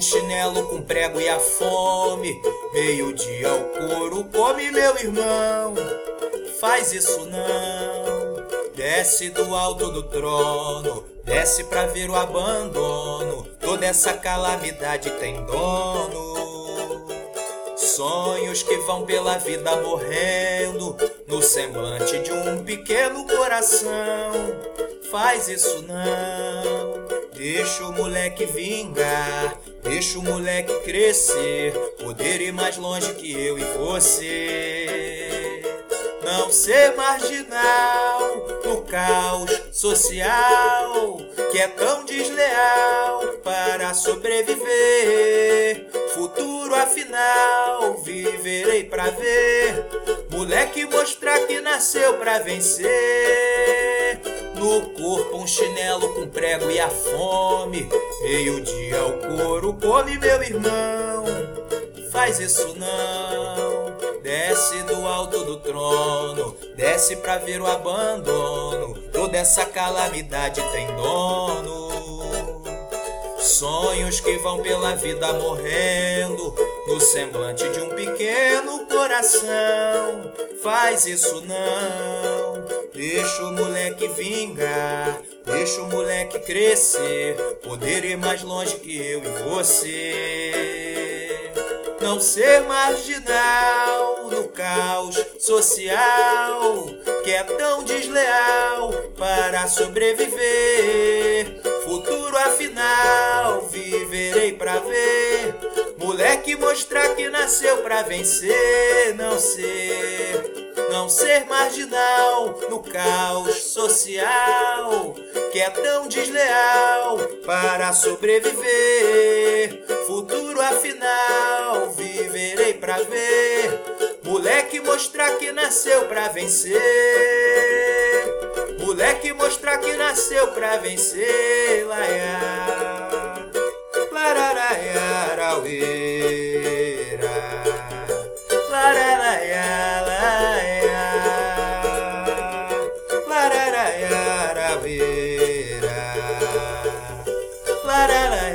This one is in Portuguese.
um chinelo com prego e a fome. Meio-dia o couro come, meu irmão. Faz isso não. Desce do alto do trono, desce pra ver o abandono. Toda essa calamidade tem dono. Sonhos que vão pela vida morrendo no semblante de um pequeno coração. Faz isso não. Deixa o moleque vingar, deixa o moleque crescer, poder ir mais longe que eu e você. Não ser marginal no caos social que é tão desleal para sobreviver. Futuro afinal, viverei pra ver. Moleque mostrar que nasceu pra vencer. No corpo um chinelo com prego e a fome. Meio-dia o couro come meu irmão. Faz isso não. Desce do alto do trono, desce pra ver o abandono. Toda essa calamidade tem dono. Sonhos que vão pela vida morrendo no semblante de um pequeno coração. Faz isso não, deixa o moleque vingar, deixa o moleque crescer, poder ir mais longe que eu e você. Não ser marginal social que é tão desleal para sobreviver. Futuro afinal, viverei pra ver. Moleque mostrar que nasceu pra vencer, não ser, não ser marginal no caos social que é tão desleal para sobreviver. Futuro afinal, viverei pra ver. Moleque mostrar que nasceu pra vencer. Moleque mostrar que nasceu pra vencer. Laia, lararaia, raueira. Lararaia, laia. Lararaia, raueira. Lararaia.